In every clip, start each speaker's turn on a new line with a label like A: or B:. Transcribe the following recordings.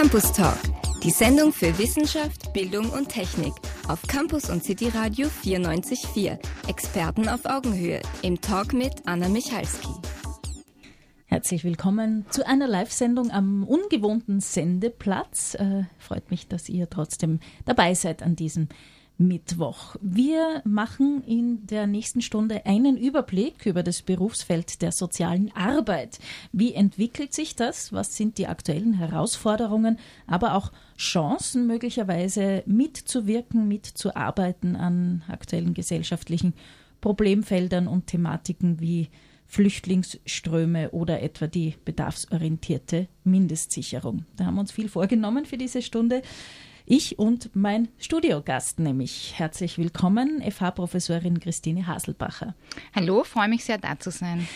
A: Campus Talk, die Sendung für Wissenschaft, Bildung und Technik auf Campus und City Radio 94.4. Experten auf Augenhöhe im Talk mit Anna Michalski.
B: Herzlich willkommen zu einer Live-Sendung am ungewohnten Sendeplatz. Äh, freut mich, dass ihr trotzdem dabei seid an diesem Mittwoch. Wir machen in der nächsten Stunde einen Überblick über das Berufsfeld der sozialen Arbeit. Wie entwickelt sich das? Was sind die aktuellen Herausforderungen, aber auch Chancen möglicherweise mitzuwirken, mitzuarbeiten an aktuellen gesellschaftlichen Problemfeldern und Thematiken wie Flüchtlingsströme oder etwa die bedarfsorientierte Mindestsicherung. Da haben wir uns viel vorgenommen für diese Stunde. Ich und mein Studiogast nämlich. Herzlich willkommen, FH-Professorin Christine Haselbacher.
C: Hallo, freue mich sehr, da zu sein.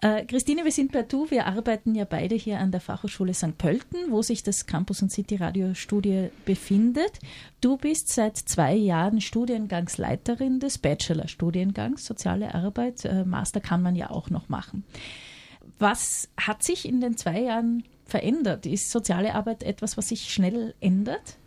B: Äh, Christine, wir sind bei Du. Wir arbeiten ja beide hier an der Fachhochschule St. Pölten, wo sich das Campus und City Radio Studie befindet. Du bist seit zwei Jahren Studiengangsleiterin des Bachelor-Studiengangs Soziale Arbeit. Äh, Master kann man ja auch noch machen. Was hat sich in den zwei Jahren verändert? Ist soziale Arbeit etwas, was sich schnell ändert?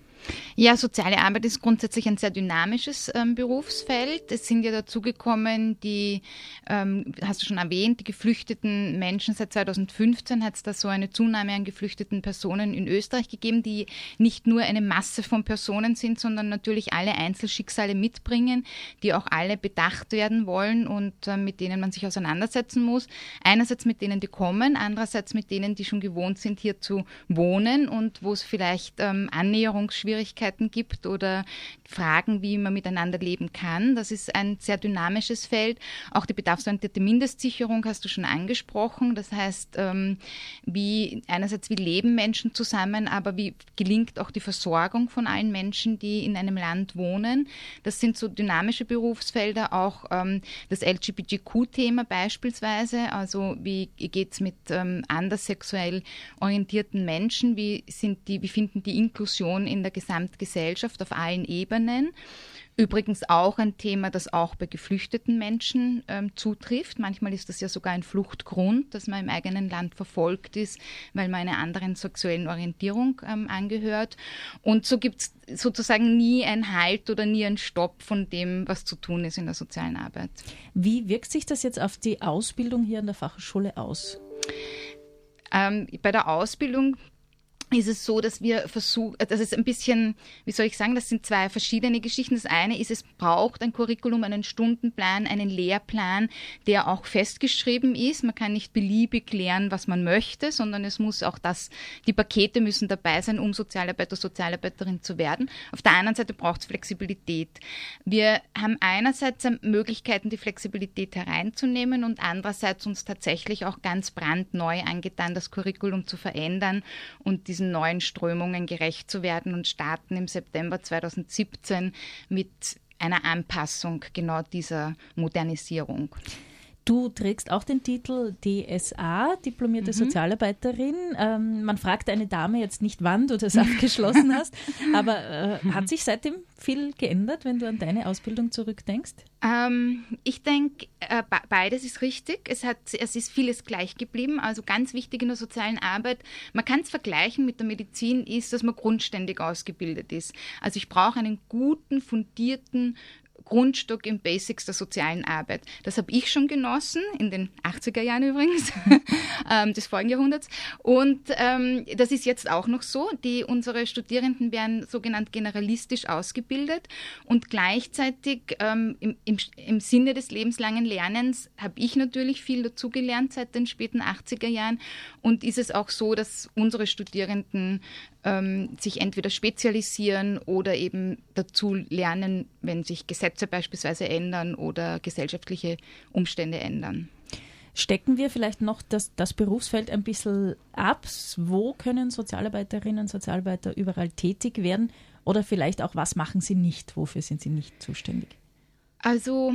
C: Ja, soziale Arbeit ist grundsätzlich ein sehr dynamisches ähm, Berufsfeld. Es sind ja dazugekommen die, ähm, hast du schon erwähnt, die geflüchteten Menschen. Seit 2015 hat es da so eine Zunahme an geflüchteten Personen in Österreich gegeben, die nicht nur eine Masse von Personen sind, sondern natürlich alle Einzelschicksale mitbringen, die auch alle bedacht werden wollen und äh, mit denen man sich auseinandersetzen muss. Einerseits mit denen, die kommen, andererseits mit denen, die schon gewohnt sind, hier zu wohnen und wo es vielleicht ähm, Annäherungsschwierigkeiten Schwierigkeiten gibt oder Fragen, wie man miteinander leben kann. Das ist ein sehr dynamisches Feld. Auch die bedarfsorientierte Mindestsicherung hast du schon angesprochen. Das heißt, ähm, wie einerseits wie leben Menschen zusammen, aber wie gelingt auch die Versorgung von allen Menschen, die in einem Land wohnen. Das sind so dynamische Berufsfelder. Auch ähm, das LGBTQ-Thema beispielsweise. Also wie geht es mit ähm, anders sexuell orientierten Menschen? Wie sind die, wie finden die Inklusion in der Gesellschaft Gesamtgesellschaft auf allen Ebenen. Übrigens auch ein Thema, das auch bei geflüchteten Menschen ähm, zutrifft. Manchmal ist das ja sogar ein Fluchtgrund, dass man im eigenen Land verfolgt ist, weil man einer anderen sexuellen Orientierung ähm, angehört. Und so gibt es sozusagen nie ein Halt oder nie ein Stopp von dem, was zu tun ist in der sozialen Arbeit.
B: Wie wirkt sich das jetzt auf die Ausbildung hier an der Fachhochschule aus?
C: Ähm, bei der Ausbildung ist es so, dass wir versuchen, das ist ein bisschen, wie soll ich sagen, das sind zwei verschiedene Geschichten. Das eine ist, es braucht ein Curriculum, einen Stundenplan, einen Lehrplan, der auch festgeschrieben ist. Man kann nicht beliebig lernen, was man möchte, sondern es muss auch das, die Pakete müssen dabei sein, um Sozialarbeiter, Sozialarbeiterin zu werden. Auf der anderen Seite braucht es Flexibilität. Wir haben einerseits Möglichkeiten, die Flexibilität hereinzunehmen und andererseits uns tatsächlich auch ganz brandneu angetan, das Curriculum zu verändern und diesen neuen Strömungen gerecht zu werden und starten im September 2017 mit einer Anpassung genau dieser Modernisierung.
B: Du trägst auch den Titel DSA, diplomierte mhm. Sozialarbeiterin. Ähm, man fragt eine Dame jetzt nicht, wann du das abgeschlossen hast, aber äh, hat sich seitdem viel geändert, wenn du an deine Ausbildung zurückdenkst?
C: Ähm, ich denke, äh, beides ist richtig. Es, hat, es ist vieles gleich geblieben. Also ganz wichtig in der sozialen Arbeit, man kann es vergleichen mit der Medizin, ist, dass man grundständig ausgebildet ist. Also ich brauche einen guten, fundierten Grundstock im Basics der sozialen Arbeit. Das habe ich schon genossen, in den 80er Jahren übrigens, ähm, des vorigen Jahrhunderts. Und ähm, das ist jetzt auch noch so. Die, unsere Studierenden werden sogenannt generalistisch ausgebildet und gleichzeitig ähm, im, im, im Sinne des lebenslangen Lernens habe ich natürlich viel dazugelernt seit den späten 80er Jahren. Und ist es auch so, dass unsere Studierenden ähm, sich entweder spezialisieren oder eben dazu lernen, wenn sich Gesetze beispielsweise ändern oder gesellschaftliche Umstände ändern.
B: Stecken wir vielleicht noch das, das Berufsfeld ein bisschen ab? Wo können Sozialarbeiterinnen und Sozialarbeiter überall tätig werden? Oder vielleicht auch, was machen sie nicht? Wofür sind sie nicht zuständig?
C: Also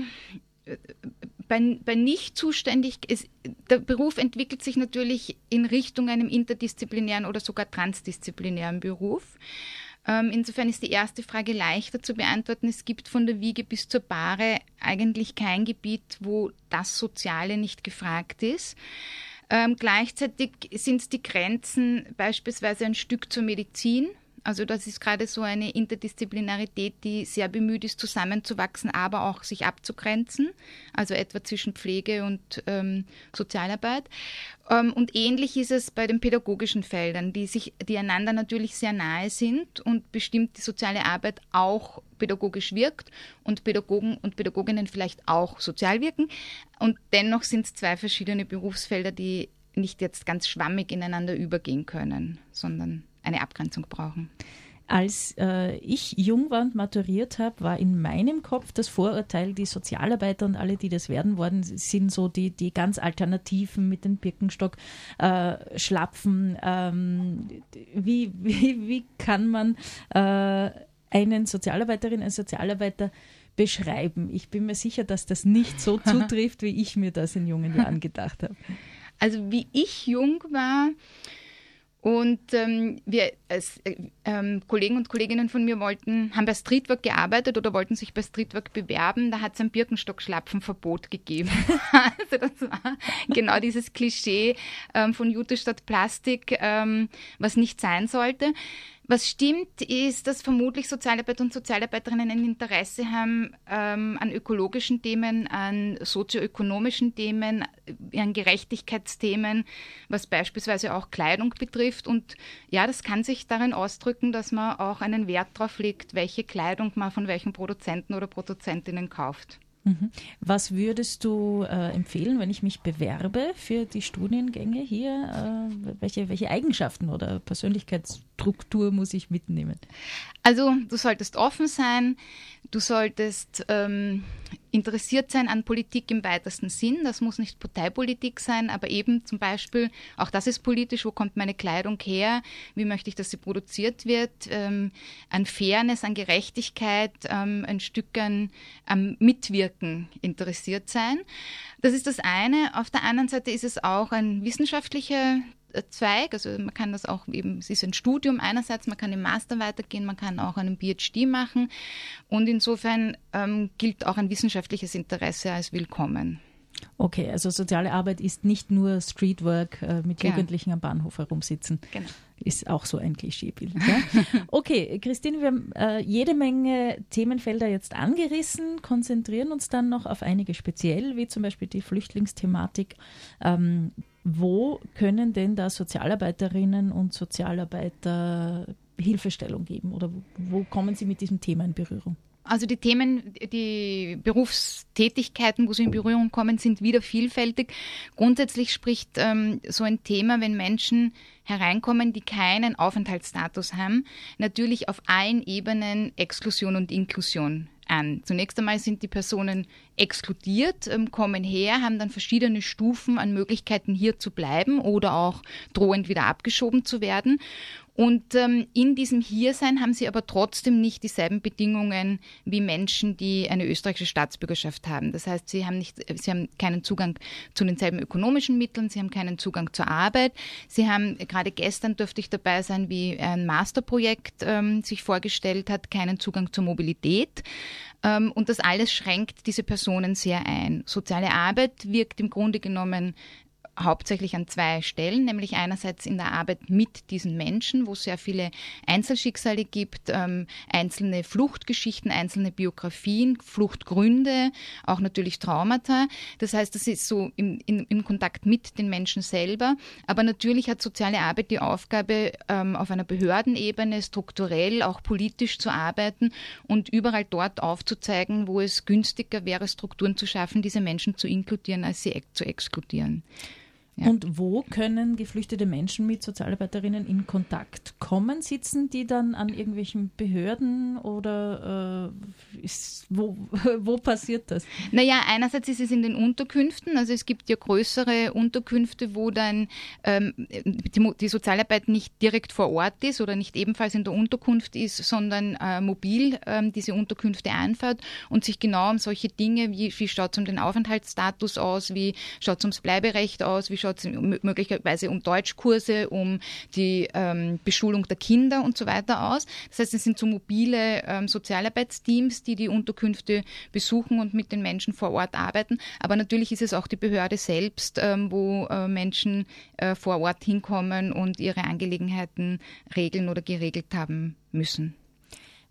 C: bei, bei nicht zuständig ist, der Beruf entwickelt sich natürlich in Richtung einem interdisziplinären oder sogar transdisziplinären Beruf. Ähm, insofern ist die erste Frage leichter zu beantworten. Es gibt von der Wiege bis zur Bahre eigentlich kein Gebiet, wo das Soziale nicht gefragt ist. Ähm, gleichzeitig sind es die Grenzen beispielsweise ein Stück zur Medizin. Also das ist gerade so eine Interdisziplinarität, die sehr bemüht ist, zusammenzuwachsen, aber auch sich abzugrenzen, also etwa zwischen Pflege und ähm, Sozialarbeit. Ähm, und ähnlich ist es bei den pädagogischen Feldern, die sich, die einander natürlich sehr nahe sind und bestimmt die soziale Arbeit auch pädagogisch wirkt und Pädagogen und Pädagoginnen vielleicht auch sozial wirken. Und dennoch sind es zwei verschiedene Berufsfelder, die nicht jetzt ganz schwammig ineinander übergehen können, sondern eine Abgrenzung brauchen.
B: Als äh, ich jung war und maturiert habe, war in meinem Kopf das Vorurteil, die Sozialarbeiter und alle, die das werden worden sind, so die, die ganz Alternativen mit dem Birkenstock äh, schlapfen. Ähm, wie, wie, wie kann man äh, einen Sozialarbeiterin, einen Sozialarbeiter beschreiben? Ich bin mir sicher, dass das nicht so zutrifft, wie ich mir das in jungen Jahren gedacht habe.
C: Also wie ich jung war, und ähm, wir als äh, ähm, Kollegen und Kolleginnen von mir wollten, haben bei Streetwork gearbeitet oder wollten sich bei Streetwork bewerben. Da hat es ein Birkenstock-Schlapfen-Verbot gegeben. also das war genau dieses Klischee ähm, von Jute statt Plastik, ähm, was nicht sein sollte. Was stimmt, ist, dass vermutlich Sozialarbeiter und Sozialarbeiterinnen ein Interesse haben ähm, an ökologischen Themen, an sozioökonomischen Themen, an Gerechtigkeitsthemen, was beispielsweise auch Kleidung betrifft. Und ja, das kann sich darin ausdrücken, dass man auch einen Wert darauf legt, welche Kleidung man von welchen Produzenten oder Produzentinnen kauft.
B: Mhm. Was würdest du äh, empfehlen, wenn ich mich bewerbe für die Studiengänge hier? Äh, welche, welche Eigenschaften oder Persönlichkeitsstruktur muss ich mitnehmen?
C: Also du solltest offen sein, du solltest ähm, interessiert sein an Politik im weitesten Sinn. Das muss nicht Parteipolitik sein, aber eben zum Beispiel, auch das ist politisch, wo kommt meine Kleidung her, wie möchte ich, dass sie produziert wird, ähm, an Fairness, an Gerechtigkeit, ähm, ein Stück an, am Mitwirken interessiert sein. Das ist das eine. Auf der anderen Seite ist es auch ein wissenschaftlicher Zweig. Also man kann das auch eben, es ist ein Studium einerseits, man kann im Master weitergehen, man kann auch einen PhD machen und insofern ähm, gilt auch ein wissenschaftliches Interesse als willkommen.
B: Okay, also soziale Arbeit ist nicht nur Streetwork äh, mit genau. Jugendlichen am Bahnhof herumsitzen. Genau. Ist auch so ein Klischeebild. Ja? Okay, Christine, wir haben äh, jede Menge Themenfelder jetzt angerissen, konzentrieren uns dann noch auf einige speziell, wie zum Beispiel die Flüchtlingsthematik. Ähm, wo können denn da Sozialarbeiterinnen und Sozialarbeiter Hilfestellung geben oder wo kommen sie mit diesem Thema in Berührung?
C: Also die Themen, die Berufstätigkeiten, wo sie in Berührung kommen, sind wieder vielfältig. Grundsätzlich spricht ähm, so ein Thema, wenn Menschen hereinkommen, die keinen Aufenthaltsstatus haben, natürlich auf allen Ebenen Exklusion und Inklusion an. Zunächst einmal sind die Personen exkludiert, ähm, kommen her, haben dann verschiedene Stufen an Möglichkeiten hier zu bleiben oder auch drohend wieder abgeschoben zu werden. Und ähm, in diesem Hiersein haben sie aber trotzdem nicht dieselben Bedingungen wie Menschen, die eine österreichische Staatsbürgerschaft haben. Das heißt, sie haben, nicht, sie haben keinen Zugang zu denselben ökonomischen Mitteln, sie haben keinen Zugang zur Arbeit. Sie haben, gerade gestern dürfte ich dabei sein, wie ein Masterprojekt ähm, sich vorgestellt hat, keinen Zugang zur Mobilität. Ähm, und das alles schränkt diese Personen sehr ein. Soziale Arbeit wirkt im Grunde genommen hauptsächlich an zwei Stellen, nämlich einerseits in der Arbeit mit diesen Menschen, wo es sehr viele Einzelschicksale gibt, ähm, einzelne Fluchtgeschichten, einzelne Biografien, Fluchtgründe, auch natürlich Traumata. Das heißt, das ist so im, in, im Kontakt mit den Menschen selber. Aber natürlich hat soziale Arbeit die Aufgabe, ähm, auf einer Behördenebene strukturell, auch politisch zu arbeiten und überall dort aufzuzeigen, wo es günstiger wäre, Strukturen zu schaffen, diese Menschen zu inkludieren, als sie zu exkludieren.
B: Ja. Und wo können geflüchtete Menschen mit Sozialarbeiterinnen in Kontakt kommen? Sitzen die dann an irgendwelchen Behörden oder äh, ist, wo, wo passiert das?
C: Naja, einerseits ist es in den Unterkünften. Also es gibt ja größere Unterkünfte, wo dann ähm, die, die, Sozialarbeit nicht direkt vor Ort ist oder nicht ebenfalls in der Unterkunft ist, sondern äh, mobil ähm, diese Unterkünfte einfährt und sich genau um solche Dinge, wie, wie schaut es um den Aufenthaltsstatus aus, wie schaut es ums Bleiberecht aus, wie schaut es möglicherweise um Deutschkurse, um die ähm, Beschulung der Kinder und so weiter aus. Das heißt, es sind so mobile ähm, Sozialarbeitsteams, die die Unterkünfte besuchen und mit den Menschen vor Ort arbeiten. Aber natürlich ist es auch die Behörde selbst, ähm, wo äh, Menschen äh, vor Ort hinkommen und ihre Angelegenheiten regeln oder geregelt haben müssen.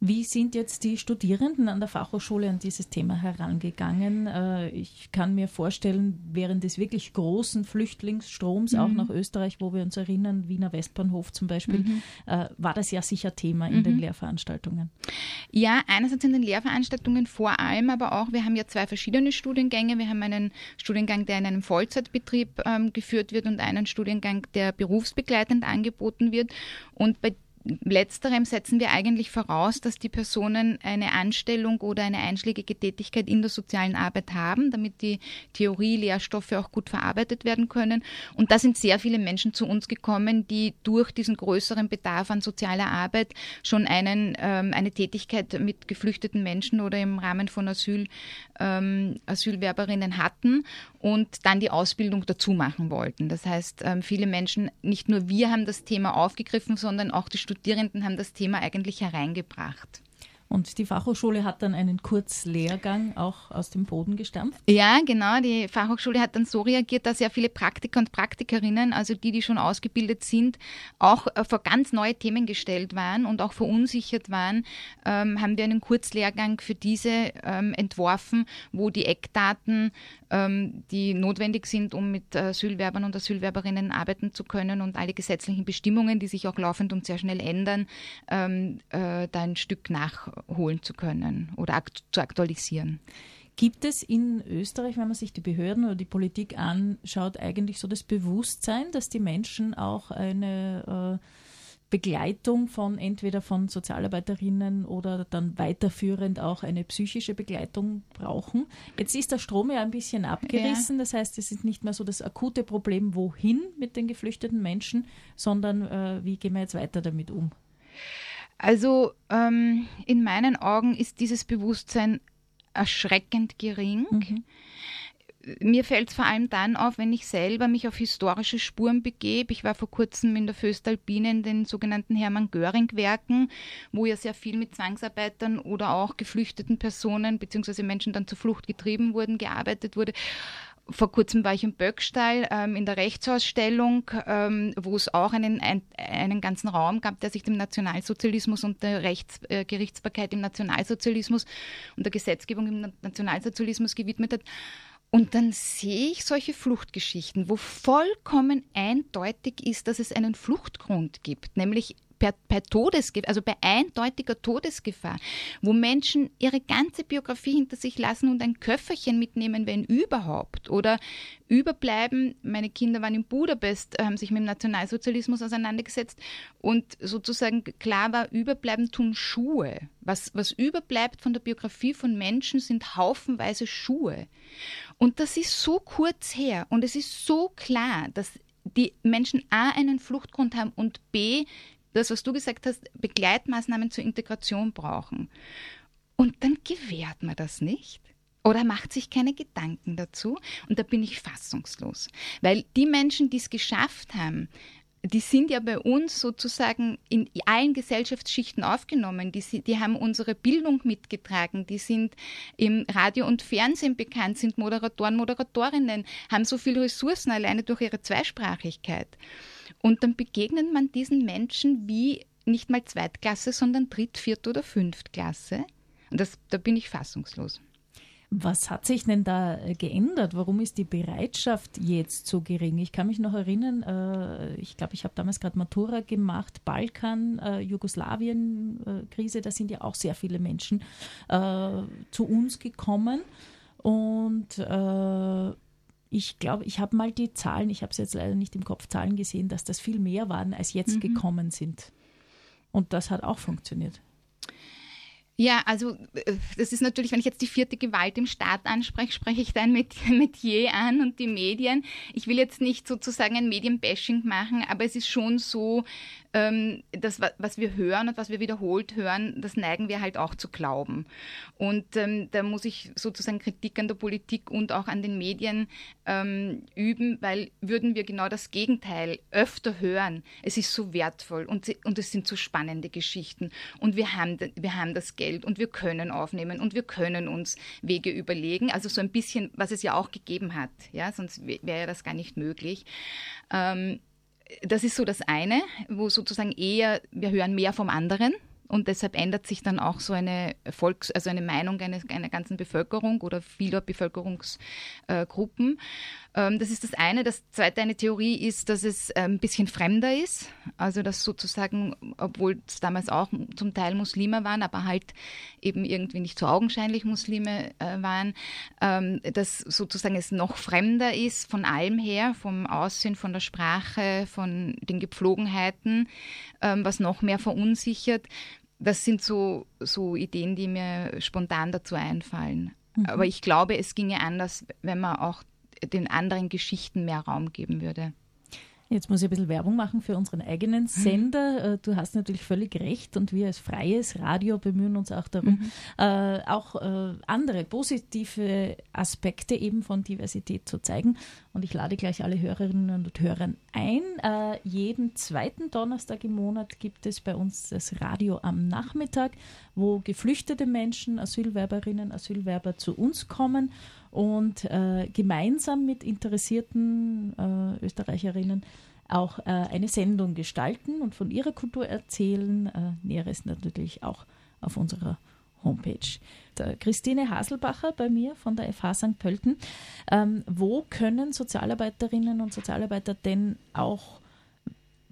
B: Wie sind jetzt die Studierenden an der Fachhochschule an dieses Thema herangegangen? Äh, ich kann mir vorstellen, während des wirklich großen Flüchtlingsstroms mhm. auch nach Österreich, wo wir uns erinnern, Wiener Westbahnhof zum Beispiel, mhm. Äh, war das ja sicher Thema in mhm. den Lehrveranstaltungen.
C: Ja, einerseits in den Lehrveranstaltungen vor allem, aber auch, wir haben ja zwei verschiedene Studiengänge. Wir haben einen Studiengang, der in einem Vollzeitbetrieb ähm, geführt wird und einen Studiengang, der berufsbegleitend angeboten wird. Und bei Letzterem setzen wir eigentlich voraus, dass die Personen eine Anstellung oder eine einschlägige Tätigkeit in der sozialen Arbeit haben, damit die Theorie-Lehrstoffe auch gut verarbeitet werden können. Und da sind sehr viele Menschen zu uns gekommen, die durch diesen größeren Bedarf an sozialer Arbeit schon einen, ähm, eine Tätigkeit mit geflüchteten Menschen oder im Rahmen von Asyl, ähm, Asylwerberinnen hatten und dann die Ausbildung dazu machen wollten. Das heißt, ähm, viele Menschen, nicht nur wir haben das Thema aufgegriffen, sondern auch die Studierenden haben das Thema eigentlich hereingebracht.
B: Und die Fachhochschule hat dann einen Kurzlehrgang auch aus dem Boden gestampft?
C: Ja, genau. Die Fachhochschule hat dann so reagiert, dass sehr viele Praktiker und Praktikerinnen, also die, die schon ausgebildet sind, auch äh, vor ganz neue Themen gestellt waren und auch verunsichert waren, ähm, haben wir einen Kurzlehrgang für diese ähm, entworfen, wo die Eckdaten ähm, die notwendig sind, um mit Asylwerbern und Asylwerberinnen arbeiten zu können und alle gesetzlichen Bestimmungen, die sich auch laufend und sehr schnell ändern, ähm, äh, da ein Stück nachholen zu können oder akt zu aktualisieren.
B: Gibt es in Österreich, wenn man sich die Behörden oder die Politik anschaut, eigentlich so das Bewusstsein, dass die Menschen auch eine äh, Begleitung von entweder von Sozialarbeiterinnen oder dann weiterführend auch eine psychische Begleitung brauchen. Jetzt ist der Strom ja ein bisschen abgerissen, ja. das heißt, es ist nicht mehr so das akute Problem, wohin mit den geflüchteten Menschen, sondern äh, wie gehen wir jetzt weiter damit um?
C: Also ähm, in meinen Augen ist dieses Bewusstsein erschreckend gering. Mhm mir fällt es vor allem dann auf, wenn ich selber mich auf historische Spuren begebe. Ich war vor kurzem in der Föstalpine in den sogenannten Hermann Göring-Werken, wo ja sehr viel mit Zwangsarbeitern oder auch geflüchteten Personen bzw. Menschen dann zur Flucht getrieben wurden, gearbeitet wurde. Vor kurzem war ich im Böckstall ähm, in der Rechtsausstellung, ähm, wo es auch einen, ein, einen ganzen Raum gab, der sich dem Nationalsozialismus und der Rechtsgerichtsbarkeit äh, im Nationalsozialismus und der Gesetzgebung im Nationalsozialismus gewidmet hat. Und dann sehe ich solche Fluchtgeschichten, wo vollkommen eindeutig ist, dass es einen Fluchtgrund gibt, nämlich per, per Todesgefahr, also bei eindeutiger Todesgefahr, wo Menschen ihre ganze Biografie hinter sich lassen und ein Köfferchen mitnehmen, wenn überhaupt, oder überbleiben. Meine Kinder waren in Budapest, haben sich mit dem Nationalsozialismus auseinandergesetzt und sozusagen klar war, überbleiben tun Schuhe. Was, was überbleibt von der Biografie von Menschen sind haufenweise Schuhe. Und das ist so kurz her und es ist so klar, dass die Menschen A einen Fluchtgrund haben und B das, was du gesagt hast, Begleitmaßnahmen zur Integration brauchen. Und dann gewährt man das nicht. Oder macht sich keine Gedanken dazu. Und da bin ich fassungslos. Weil die Menschen, die es geschafft haben, die sind ja bei uns sozusagen in allen Gesellschaftsschichten aufgenommen. Die, die, haben unsere Bildung mitgetragen. Die sind im Radio und Fernsehen bekannt, sind Moderatoren, Moderatorinnen, haben so viele Ressourcen alleine durch ihre Zweisprachigkeit. Und dann begegnet man diesen Menschen wie nicht mal Zweitklasse, sondern Dritt-, Viert- oder Fünftklasse. Und das, da bin ich fassungslos.
B: Was hat sich denn da äh, geändert? Warum ist die Bereitschaft jetzt so gering? Ich kann mich noch erinnern, äh, ich glaube, ich habe damals gerade Matura gemacht, Balkan, äh, Jugoslawien-Krise, da sind ja auch sehr viele Menschen zu uns gekommen. Und ich glaube, ich habe mal die Zahlen, ich habe es jetzt leider nicht im Kopf Zahlen gesehen, dass das viel mehr waren, als jetzt mhm. gekommen sind. Und das hat auch funktioniert.
C: Ja, also äh, das ist natürlich, wenn ich jetzt die vierte Gewalt im Staat anspreche, spreche ich dann mit Metier an und die Medien. Ich will jetzt nicht sozusagen ein Medienbashing machen, aber es ist schon so, ähm, das, was wir hören und was wir wiederholt hören, das neigen wir halt auch zu glauben. Und ähm, da muss ich sozusagen Kritik an der Politik und auch an den Medien ähm, üben, weil würden wir genau das Gegenteil öfter hören, es ist so wertvoll und, und es sind so spannende Geschichten und wir haben, wir haben das Geld und wir können aufnehmen und wir können uns Wege überlegen. Also so ein bisschen, was es ja auch gegeben hat, ja, sonst wäre das gar nicht möglich. Ähm, das ist so das eine, wo sozusagen eher, wir hören mehr vom anderen und deshalb ändert sich dann auch so eine Volks-, also eine Meinung einer, einer ganzen Bevölkerung oder vieler Bevölkerungsgruppen. Ähm, das ist das eine. Das zweite, eine Theorie ist, dass es äh, ein bisschen fremder ist. Also, dass sozusagen, obwohl es damals auch zum Teil Muslime waren, aber halt eben irgendwie nicht so augenscheinlich Muslime äh, waren, ähm, dass sozusagen es noch fremder ist von allem her, vom Aussehen, von der Sprache, von den Gepflogenheiten, ähm, was noch mehr verunsichert das sind so, so Ideen, die mir spontan dazu einfallen. Mhm. Aber ich glaube, es ginge anders, wenn man auch den anderen Geschichten mehr Raum geben würde.
B: Jetzt muss ich ein bisschen Werbung machen für unseren eigenen mhm. Sender. Mhm. Du hast natürlich völlig recht und wir als freies Radio bemühen uns auch darum, mhm. äh, auch äh, andere positive Aspekte eben von Diversität zu zeigen. Und ich lade gleich alle Hörerinnen und Hörer ein. Äh, jeden zweiten Donnerstag im Monat gibt es bei uns das Radio am Nachmittag, wo geflüchtete Menschen, Asylwerberinnen, Asylwerber zu uns kommen und äh, gemeinsam mit interessierten äh, Österreicherinnen auch äh, eine Sendung gestalten und von ihrer Kultur erzählen. Äh, Näheres natürlich auch auf unserer Homepage. Der Christine Haselbacher bei mir von der FH St. Pölten. Ähm, wo können Sozialarbeiterinnen und Sozialarbeiter denn auch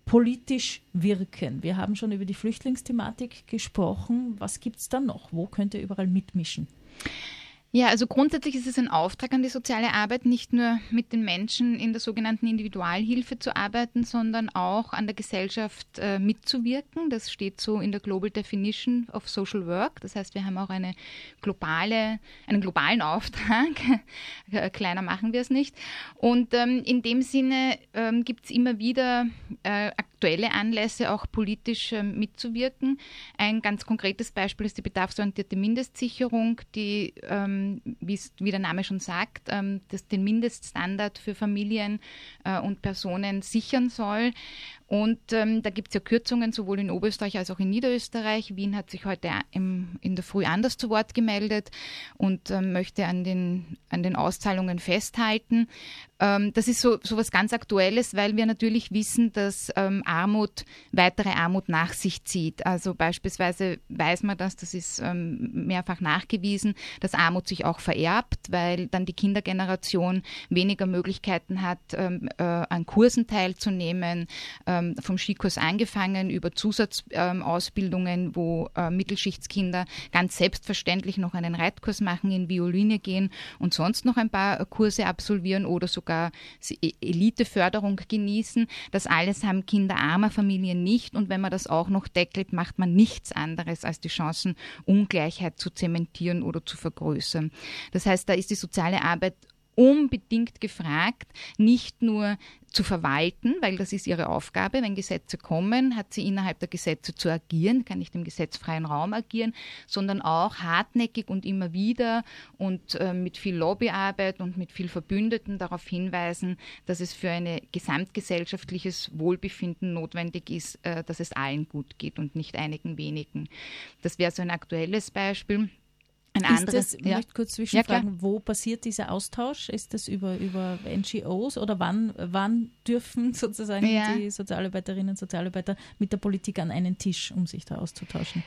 B: politisch wirken? Wir haben schon über die Flüchtlingsthematik gesprochen. Was gibt es da noch? Wo könnt ihr überall mitmischen?
C: Ja, also grundsätzlich ist es ein Auftrag an die soziale Arbeit, nicht nur mit den Menschen in der sogenannten Individualhilfe zu arbeiten, sondern auch an der Gesellschaft äh, mitzuwirken. Das steht so in der Global Definition of Social Work. Das heißt, wir haben auch eine globale, einen globalen Auftrag. Kleiner machen wir es nicht. Und ähm, in dem Sinne ähm, gibt es immer wieder äh, aktuelle Anlässe, auch politisch äh, mitzuwirken. Ein ganz konkretes Beispiel ist die bedarfsorientierte Mindestsicherung, die ähm, ähm, wie der Name schon sagt, ähm, den Mindeststandard für Familien äh, und Personen sichern soll. Und ähm, da gibt es ja Kürzungen sowohl in Oberösterreich als auch in Niederösterreich. Wien hat sich heute im, in der Früh anders zu Wort gemeldet und ähm, möchte an den, an den Auszahlungen festhalten. Ähm, das ist so, so was ganz Aktuelles, weil wir natürlich wissen, dass ähm, Armut weitere Armut nach sich zieht. Also beispielsweise weiß man das, das ist ähm, mehrfach nachgewiesen, dass Armut sich auch vererbt, weil dann die Kindergeneration weniger Möglichkeiten hat, ähm, äh, an Kursen teilzunehmen. Äh, ähm, vom Skikurs angefangen über Zusatzausbildungen, wo äh, Mittelschichtskinder ganz selbstverständlich noch einen Reitkurs machen, in Violine gehen und sonst noch ein paar Kurse absolvieren oder sogar e-, Eliteförderung genießen. Das alles haben Kinder armer Familien nicht und wenn man das auch noch deckelt, macht man nichts anderes, als die Chancenungleichheit zu zementieren oder zu vergrößern. Das heißt, da ist die soziale Arbeit unbedingt gefragt, nicht nur zu verwalten, weil das ist ihre Aufgabe. Wenn Gesetze kommen, hat sie innerhalb der Gesetze zu agieren, kann nicht im gesetzfreien Raum agieren, sondern auch hartnäckig und immer wieder und äh, mit viel Lobbyarbeit und mit viel Verbündeten darauf hinweisen, dass es für ein gesamtgesellschaftliches Wohlbefinden notwendig ist, äh, dass es allen gut geht und nicht einigen wenigen. Das wäre so ein aktuelles Beispiel.
B: Ein anderes, das, ich ja. möchte kurz zwischenfragen, ja, wo passiert dieser Austausch? Ist das über, über NGOs oder wann, wann dürfen sozusagen ja. die Sozialarbeiterinnen und Sozialarbeiter mit der Politik an einen Tisch, um sich da auszutauschen?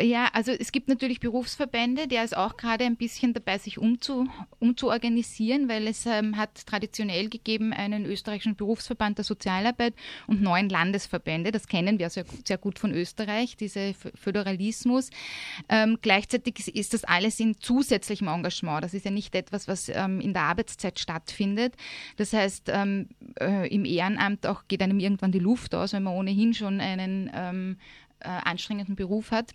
C: Ja, also es gibt natürlich Berufsverbände, der ist auch gerade ein bisschen dabei, sich umzu, umzuorganisieren, weil es ähm, hat traditionell gegeben einen österreichischen Berufsverband der Sozialarbeit und neun Landesverbände. Das kennen wir sehr, sehr gut von Österreich, dieser Föderalismus. Ähm, gleichzeitig ist das alles in zusätzlichem Engagement. Das ist ja nicht etwas, was ähm, in der Arbeitszeit stattfindet. Das heißt, ähm, äh, im Ehrenamt auch geht einem irgendwann die Luft aus, wenn man ohnehin schon einen ähm, äh, anstrengenden Beruf hat.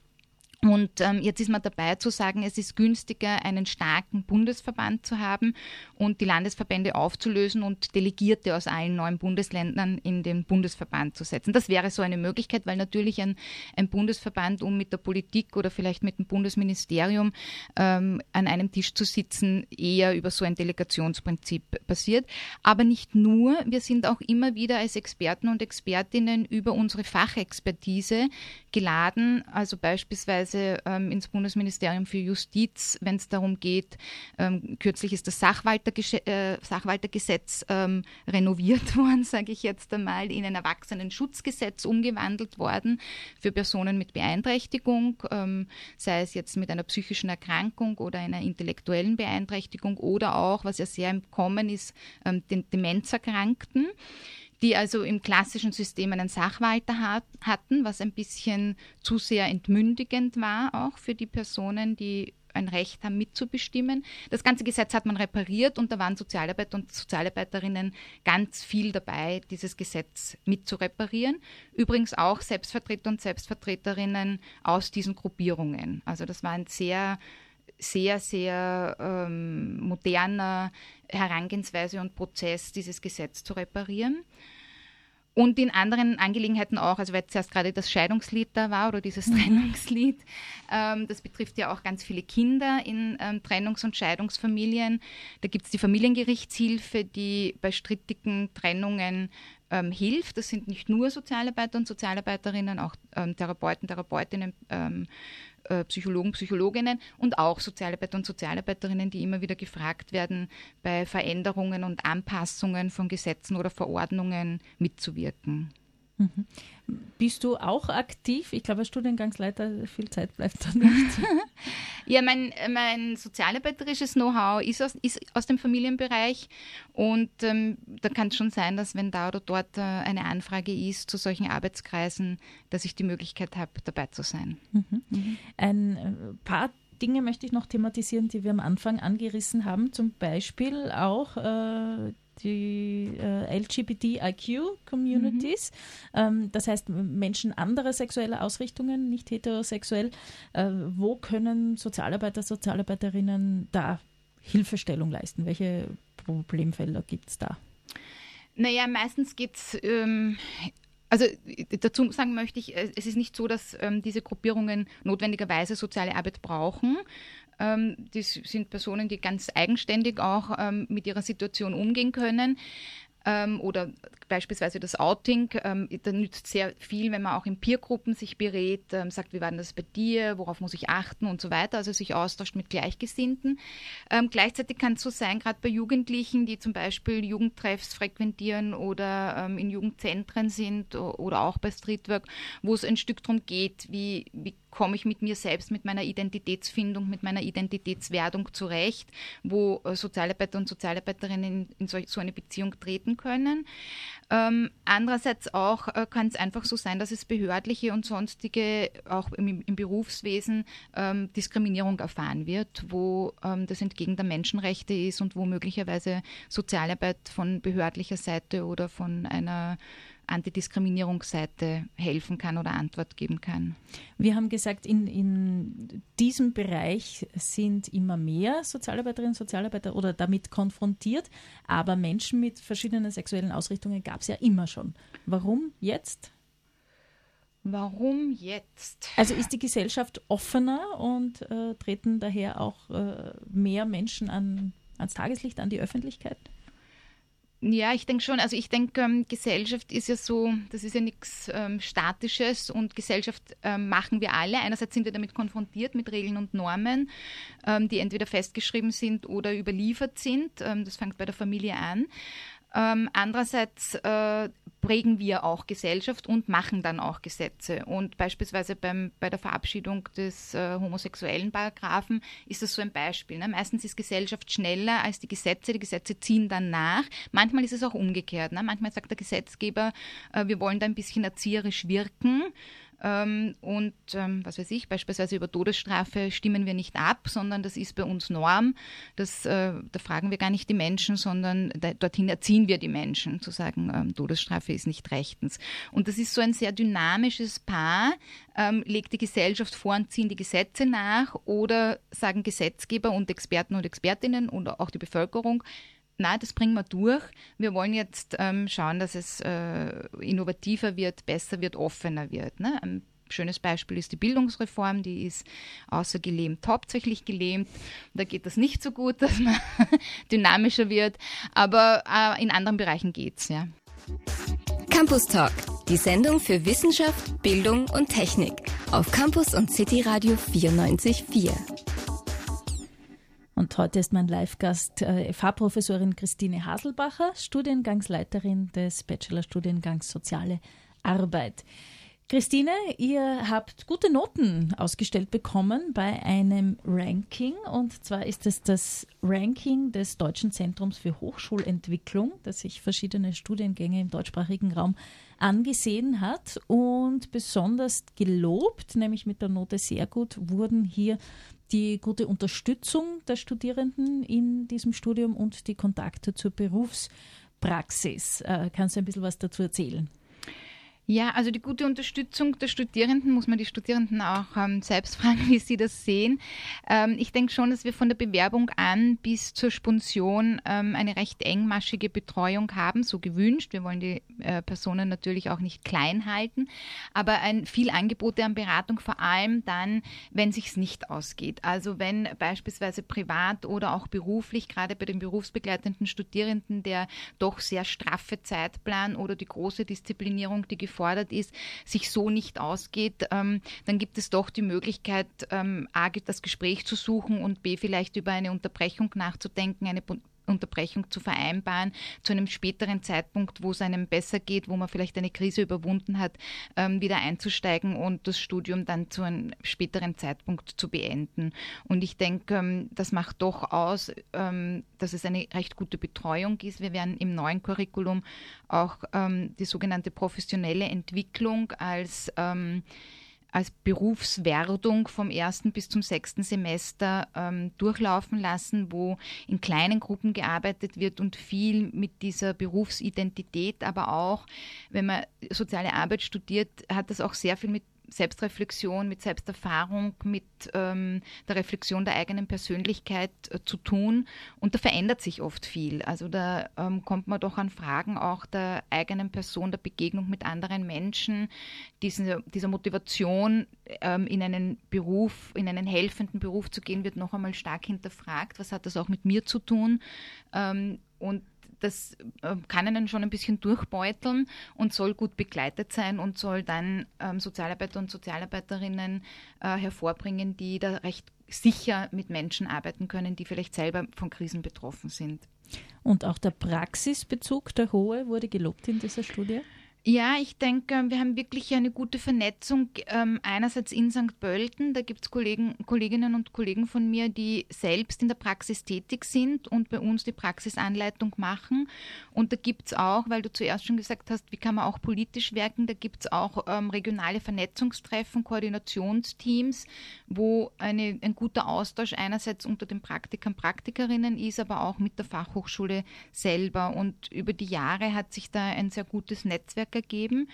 C: Und ähm, jetzt ist man dabei zu sagen, es ist günstiger, einen starken Bundesverband zu haben und die Landesverbände aufzulösen und Delegierte aus allen neuen Bundesländern in den Bundesverband zu setzen. Das wäre so eine Möglichkeit, weil natürlich ein, ein Bundesverband, um mit der Politik oder vielleicht mit dem Bundesministerium ähm, an einem Tisch zu sitzen, eher über so ein Delegationsprinzip passiert. Aber nicht nur, wir sind auch immer wieder als Experten und Expertinnen über unsere Fachexpertise geladen, also beispielsweise beispielsweise ähm, ins Bundesministerium für Justiz, wenn es darum geht, ähm, kürzlich ist das Sachwalterges äh, Sachwaltergesetz ähm, renoviert worden, sage ich jetzt einmal, in ein Erwachsenenschutzgesetz umgewandelt worden für Personen mit Beeinträchtigung, ähm, sei es jetzt mit einer psychischen Erkrankung oder einer intellektuellen Beeinträchtigung oder auch, was ja sehr im Kommen ist, ähm, den Demenzerkrankten die also im klassischen System einen Sachwalter hat, hatten, was ein bisschen zu sehr entmündigend war, auch für die Personen, die ein Recht haben, mitzubestimmen. Das ganze Gesetz hat man repariert und da waren Sozialarbeiter und Sozialarbeiterinnen ganz viel dabei, dieses Gesetz mitzureparieren. Übrigens auch Selbstvertreter und Selbstvertreterinnen aus diesen Gruppierungen. Also das war ein sehr sehr, sehr ähm, moderner Herangehensweise und Prozess, dieses Gesetz zu reparieren. Und in anderen Angelegenheiten auch, also weil zuerst gerade das Scheidungslied da war oder dieses mhm. Trennungslied, ähm, das betrifft ja auch ganz viele Kinder in ähm, Trennungs- und Scheidungsfamilien. Da gibt es die Familiengerichtshilfe, die bei strittigen Trennungen ähm, hilft. Das sind nicht nur Sozialarbeiter und Sozialarbeiterinnen, auch ähm, Therapeuten, Therapeutinnen, ähm, äh, Psychologen, Psychologinnen und auch Sozialarbeiter und Sozialarbeiterinnen, die immer wieder gefragt werden, bei Veränderungen und Anpassungen von Gesetzen oder Verordnungen mitzuwirken.
B: Mhm. Bist du auch aktiv? Ich glaube, als Studiengangsleiter viel Zeit bleibt da nicht.
C: ja, mein, mein sozialarbeiterisches Know-how ist aus, ist aus dem Familienbereich und ähm, da kann es schon sein, dass wenn da oder dort äh, eine Anfrage ist zu solchen Arbeitskreisen, dass ich die Möglichkeit habe, dabei zu sein.
B: Mhm. Mhm. Ein äh, paar Dinge möchte ich noch thematisieren, die wir am Anfang angerissen haben. Zum Beispiel auch äh, die äh, LGBTIQ-Communities, mhm. ähm, das heißt Menschen anderer sexueller Ausrichtungen, nicht heterosexuell. Äh, wo können Sozialarbeiter, Sozialarbeiterinnen da Hilfestellung leisten? Welche Problemfelder gibt es da?
C: Naja, meistens geht es ähm, also dazu sagen möchte ich, es ist nicht so, dass ähm, diese Gruppierungen notwendigerweise soziale Arbeit brauchen. Ähm, das sind Personen, die ganz eigenständig auch ähm, mit ihrer Situation umgehen können ähm, oder beispielsweise das Outing, ähm, da nützt sehr viel, wenn man auch in Peergruppen sich berät, ähm, sagt, wie war denn das bei dir, worauf muss ich achten und so weiter, also sich austauscht mit Gleichgesinnten. Ähm, gleichzeitig kann es so sein, gerade bei Jugendlichen, die zum Beispiel Jugendtreffs frequentieren oder ähm, in Jugendzentren sind oder auch bei Streetwork, wo es ein Stück darum geht, wie, wie komme ich mit mir selbst, mit meiner Identitätsfindung, mit meiner Identitätswerdung zurecht, wo äh, Sozialarbeiter und Sozialarbeiterinnen in, so, eine Beziehung treten können. Ähm, andererseits auch äh, kann es einfach so sein, dass es behördliche und sonstige, auch im, im Berufswesen, ähm, Diskriminierung erfahren wird, wo ähm, das entgegen der Menschenrechte ist und wo möglicherweise Sozialarbeit von behördlicher Seite oder von einer Antidiskriminierungsseite helfen kann oder Antwort geben kann.
B: Wir haben gesagt, in, in diesem Bereich sind immer mehr Sozialarbeiterinnen und Sozialarbeiter oder damit konfrontiert, aber Menschen mit verschiedenen sexuellen Ausrichtungen gab es ja immer schon. Warum jetzt?
C: Warum jetzt?
B: Also ist die Gesellschaft offener und äh, treten daher auch äh, mehr Menschen an, ans Tageslicht, an die Öffentlichkeit?
C: Ja, ich denke schon. Also ich denke, ähm, Gesellschaft ist ja so, das ist ja nichts ähm, Statisches und Gesellschaft ähm, machen wir alle. Einerseits sind wir damit konfrontiert mit Regeln und Normen, ähm, die entweder festgeschrieben sind oder überliefert sind. Ähm, das fängt bei der Familie an. Ähm, andererseits äh, prägen wir auch Gesellschaft und machen dann auch Gesetze. Und beispielsweise beim, bei der Verabschiedung des äh, homosexuellen Paragraphen ist das so ein Beispiel. Ne? Meistens ist Gesellschaft schneller als die Gesetze. Die Gesetze ziehen dann nach. Manchmal ist es auch umgekehrt. Ne? Manchmal sagt der Gesetzgeber, äh, wir wollen da ein bisschen erzieherisch wirken und ähm, was weiß ich, beispielsweise über Todesstrafe stimmen wir nicht ab, sondern das ist bei uns Norm. Das, äh, da fragen wir gar nicht die Menschen, sondern da, dorthin erziehen wir die Menschen, zu sagen, ähm, Todesstrafe ist nicht rechtens. Und das ist so ein sehr dynamisches Paar. Ähm, legt die Gesellschaft vor und ziehen die Gesetze nach oder sagen Gesetzgeber und Experten und Expertinnen oder auch die Bevölkerung, Nein, das bringen wir durch. Wir wollen jetzt ähm, schauen, dass es äh, innovativer wird, besser wird, offener wird. Ne? Ein schönes Beispiel ist die Bildungsreform, die ist außer gelähmt hauptsächlich gelähmt. Da geht das nicht so gut, dass man dynamischer wird, aber äh, in anderen Bereichen geht's, ja.
A: Campus Talk, die Sendung für Wissenschaft, Bildung und Technik auf Campus und City Radio 94.4.
B: Und heute ist mein Live-Gast äh, FH-Professorin Christine Haselbacher, Studiengangsleiterin des Bachelorstudiengangs Soziale Arbeit. Christine, ihr habt gute Noten ausgestellt bekommen bei einem Ranking und zwar ist es das Ranking des Deutschen Zentrums für Hochschulentwicklung, das sich verschiedene Studiengänge im deutschsprachigen Raum angesehen hat und besonders gelobt, nämlich mit der Note sehr gut, wurden hier die gute Unterstützung der Studierenden in diesem Studium und die Kontakte zur Berufspraxis. Äh, kannst du ein bisschen was dazu erzählen?
C: Ja, also die gute Unterstützung der Studierenden muss man die Studierenden auch ähm, selbst fragen, wie sie das sehen. Ähm, ich denke schon, dass wir von der Bewerbung an bis zur Sponsion ähm, eine recht engmaschige Betreuung haben, so gewünscht. Wir wollen die äh, Personen natürlich auch nicht klein halten, aber ein viel Angebote an Beratung, vor allem dann, wenn sich's nicht ausgeht. Also wenn beispielsweise privat oder auch beruflich, gerade bei den berufsbegleitenden Studierenden, der doch sehr straffe Zeitplan oder die große Disziplinierung, die gefordert ist, sich so nicht ausgeht, ähm, dann gibt es doch die Möglichkeit, ähm, A, das Gespräch zu suchen und B, vielleicht über eine Unterbrechung nachzudenken, eine Unterbrechung zu vereinbaren, zu einem späteren Zeitpunkt, wo es einem besser geht, wo man vielleicht eine Krise überwunden hat, ähm, wieder einzusteigen und das Studium dann zu einem späteren Zeitpunkt zu beenden. Und ich denke, ähm, das macht doch aus, ähm, dass es eine recht gute Betreuung ist. Wir werden im neuen Curriculum auch die sogenannte professionelle Entwicklung als als Berufswerdung vom ersten bis zum sechsten Semester ähm, durchlaufen lassen, wo in kleinen Gruppen gearbeitet wird und viel mit dieser Berufsidentität, aber auch, wenn man soziale Arbeit studiert, hat das auch sehr viel mit Selbstreflexion, mit Selbsterfahrung, mit ähm, der Reflexion der eigenen Persönlichkeit äh, zu tun. Und da verändert sich oft viel. Also da ähm, kommt man doch an Fragen auch der eigenen Person, der Begegnung mit anderen Menschen, diese, dieser Motivation, ähm, in einen Beruf, in einen helfenden Beruf zu gehen, wird noch einmal stark hinterfragt. Was hat das auch mit mir zu tun? Ähm, und das äh, kann einen schon ein bisschen durchbeuteln und soll gut begleitet sein und soll dann ähm, Sozialarbeiter und Sozialarbeiterinnen äh, hervorbringen, die da recht sicher mit Menschen arbeiten können, die vielleicht selber von Krisen betroffen sind.
B: Und auch der Praxisbezug, der hohe, wurde gelobt in dieser Studie?
C: Ja, ich denke, wir haben wirklich eine gute Vernetzung. Ähm, einerseits in St. Pölten, da gibt es Kolleginnen und Kollegen von mir, die selbst in der Praxis tätig sind und bei uns die Praxisanleitung machen. Und da gibt es auch, weil du zuerst schon gesagt hast, wie kann man auch politisch wirken, da gibt es auch ähm, regionale Vernetzungstreffen, Koordinationsteams, wo eine, ein guter Austausch einerseits unter den Praktikern, Praktikerinnen ist, aber auch mit der Fachhochschule selber. Und über die Jahre hat sich da ein sehr gutes Netzwerk ergeben.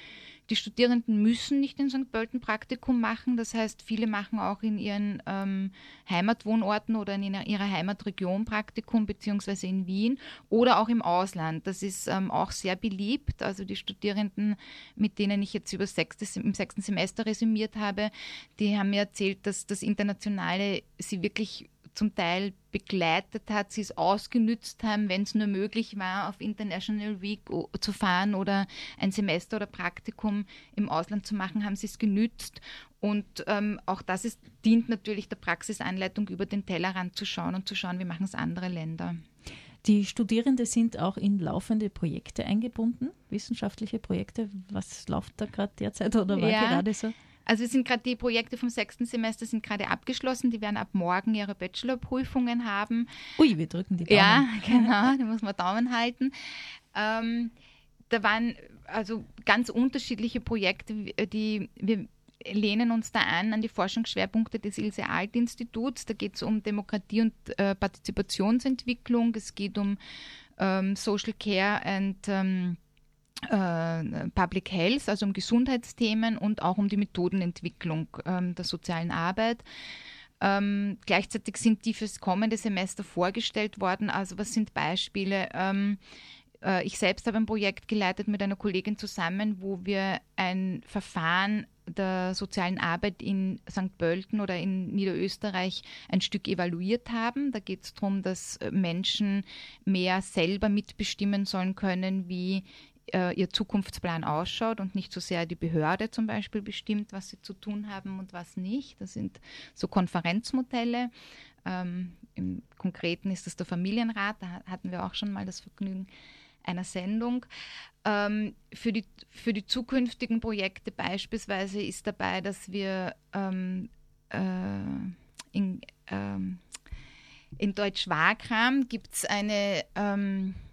C: Die Studierenden müssen nicht in St. Pölten Praktikum machen. Das heißt, viele machen auch in ihren ähm, Heimatwohnorten oder in ihrer Heimatregion Praktikum, beziehungsweise in Wien oder auch im Ausland. Das ist ähm, auch sehr beliebt. Also die Studierenden, mit denen ich jetzt über sechste, im sechsten Semester resümiert habe, die haben mir erzählt, dass das Internationale sie wirklich zum Teil begleitet hat, sie es ausgenützt haben, wenn es nur möglich war, auf International Week zu fahren oder ein Semester oder Praktikum im Ausland zu machen, haben sie es genützt. Und ähm, auch das ist, dient natürlich der Praxisanleitung, über den Tellerrand zu schauen und zu schauen, wie machen es andere Länder.
B: Die Studierenden sind auch in laufende Projekte eingebunden, wissenschaftliche Projekte. Was läuft da gerade derzeit oder war ja. gerade so?
C: Also sind gerade die Projekte vom sechsten Semester sind gerade abgeschlossen. Die werden ab morgen ihre Bachelorprüfungen haben.
B: Ui, wir drücken die Daumen.
C: Ja, genau, da muss man Daumen halten. Ähm, da waren also ganz unterschiedliche Projekte, die wir lehnen uns da an an die Forschungsschwerpunkte des Ilse Alt Instituts. Da geht es um Demokratie und äh, Partizipationsentwicklung. Es geht um ähm, Social Care and ähm, äh, Public Health, also um Gesundheitsthemen und auch um die Methodenentwicklung ähm, der sozialen Arbeit. Ähm, gleichzeitig sind die fürs kommende Semester vorgestellt worden. Also was sind Beispiele? Ähm, äh, ich selbst habe ein Projekt geleitet mit einer Kollegin zusammen, wo wir ein Verfahren der sozialen Arbeit in St. Pölten oder in Niederösterreich ein Stück evaluiert haben. Da geht es darum, dass Menschen mehr selber mitbestimmen sollen können, wie äh, ihr Zukunftsplan ausschaut und nicht so sehr die Behörde zum Beispiel bestimmt, was sie zu tun haben und was nicht. Das sind so Konferenzmodelle. Ähm, Im Konkreten ist das der Familienrat, da hatten wir auch schon mal das Vergnügen einer Sendung. Ähm, für, die, für die zukünftigen Projekte beispielsweise ist dabei, dass wir ähm, äh, in, ähm, in Deutsch-Wagram gibt es eine ähm, äh,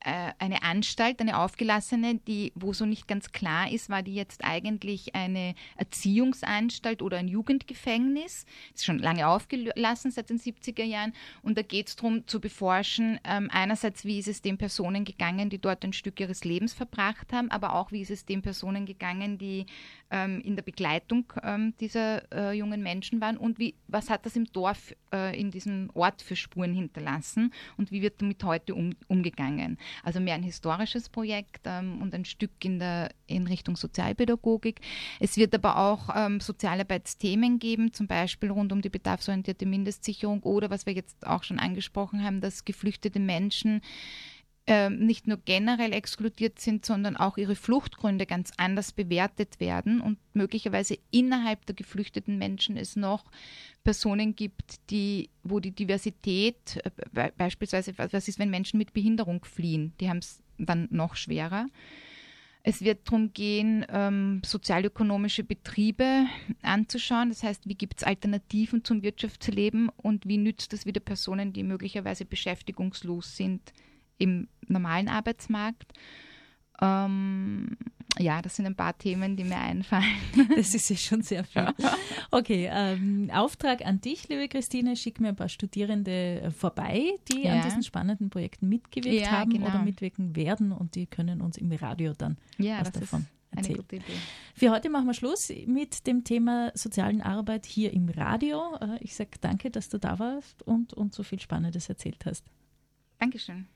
C: eine Anstalt, eine aufgelassene, die, wo so nicht ganz klar ist, war die jetzt eigentlich eine Erziehungsanstalt oder ein Jugendgefängnis. Ist schon lange aufgelassen, seit den 70er Jahren. Und da geht es darum zu beforschen, ähm, einerseits, wie ist es den Personen gegangen, die dort ein Stück ihres Lebens verbracht haben, aber auch, wie ist es den Personen gegangen, die ähm, in der Begleitung ähm, dieser äh, jungen Menschen waren und wie, was hat das im Dorf, äh, in diesem Ort für Spuren hinterlassen und wie wird damit heute um, umgegangen. Also mehr ein historisches Projekt ähm, und ein Stück in, der, in Richtung Sozialpädagogik. Es wird aber auch ähm, Sozialarbeitsthemen geben, zum Beispiel rund um die bedarfsorientierte Mindestsicherung oder was wir jetzt auch schon angesprochen haben, dass geflüchtete Menschen ähm, nicht nur generell exkludiert sind, sondern auch ihre Fluchtgründe ganz anders bewertet werden und möglicherweise innerhalb der geflüchteten Menschen es noch Personen gibt, die, wo die Diversität, äh, beispielsweise, was ist, wenn Menschen mit Behinderung fliehen, die haben es dann noch schwerer. Es wird darum gehen, ähm, sozialökonomische Betriebe anzuschauen. Das heißt, wie gibt es Alternativen zum Wirtschaftsleben und wie nützt das wieder Personen, die möglicherweise beschäftigungslos sind, im normalen Arbeitsmarkt. Ähm, ja, das sind ein paar Themen, die mir einfallen.
B: Das ist ja schon sehr viel. Okay, ähm, Auftrag an dich, liebe Christine, schick mir ein paar Studierende vorbei, die ja. an diesen spannenden Projekten mitgewirkt ja, haben genau. oder mitwirken werden und die können uns im Radio dann ja, was davon erzählen. Für heute machen wir Schluss mit dem Thema sozialen Arbeit hier im Radio. Äh, ich sage danke, dass du da warst und, und so viel Spannendes erzählt hast.
C: Dankeschön.